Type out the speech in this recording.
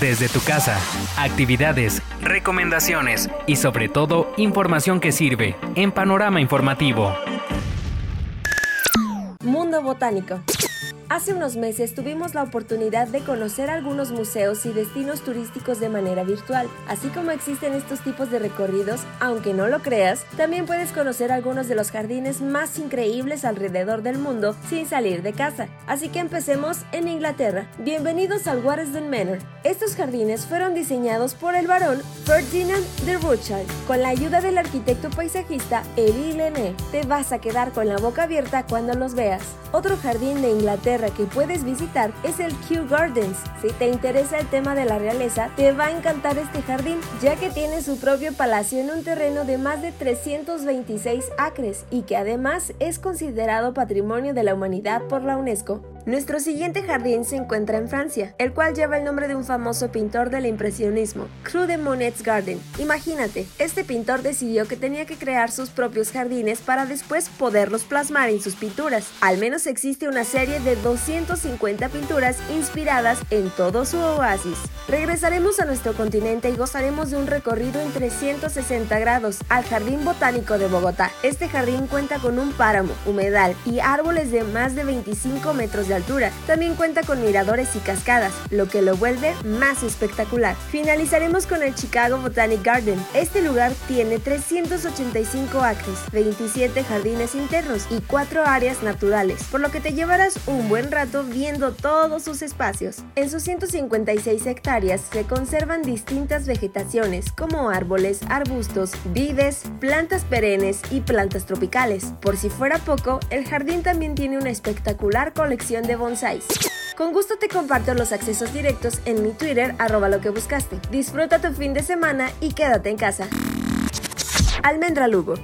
desde tu casa. Actividades, recomendaciones y sobre todo información que sirve en Panorama Informativo. Mundo Botánico. Hace unos meses tuvimos la oportunidad de conocer algunos museos y destinos turísticos de manera virtual. Así como existen estos tipos de recorridos, aunque no lo creas, también puedes conocer algunos de los jardines más increíbles alrededor del mundo sin salir de casa. Así que empecemos en Inglaterra. Bienvenidos al Watersden Manor. Estos jardines fueron diseñados por el barón Ferdinand de Rothschild. Con la ayuda del arquitecto paisajista Elie Lenné, te vas a quedar con la boca abierta cuando los veas. Otro jardín de Inglaterra que puedes visitar es el Kew Gardens. Si te interesa el tema de la realeza, te va a encantar este jardín, ya que tiene su propio palacio en un terreno de más de 326 acres y que además es considerado Patrimonio de la Humanidad por la UNESCO. Nuestro siguiente jardín se encuentra en Francia, el cual lleva el nombre de un famoso pintor del impresionismo, Cru de Monet's Garden. Imagínate, este pintor decidió que tenía que crear sus propios jardines para después poderlos plasmar en sus pinturas. Al menos existe una serie de 250 pinturas inspiradas en todo su oasis. Regresaremos a nuestro continente y gozaremos de un recorrido en 360 grados al Jardín Botánico de Bogotá. Este jardín cuenta con un páramo, humedal y árboles de más de 25 metros de altura. También cuenta con miradores y cascadas, lo que lo vuelve más espectacular. Finalizaremos con el Chicago Botanic Garden. Este lugar tiene 385 acres, 27 jardines internos y 4 áreas naturales, por lo que te llevarás un buen rato viendo todos sus espacios. En sus 156 hectáreas se conservan distintas vegetaciones como árboles, arbustos, vides, plantas perennes y plantas tropicales. Por si fuera poco, el jardín también tiene una espectacular colección de bonsais. Con gusto te comparto los accesos directos en mi Twitter, arroba lo que buscaste. Disfruta tu fin de semana y quédate en casa. Almendra Lugo.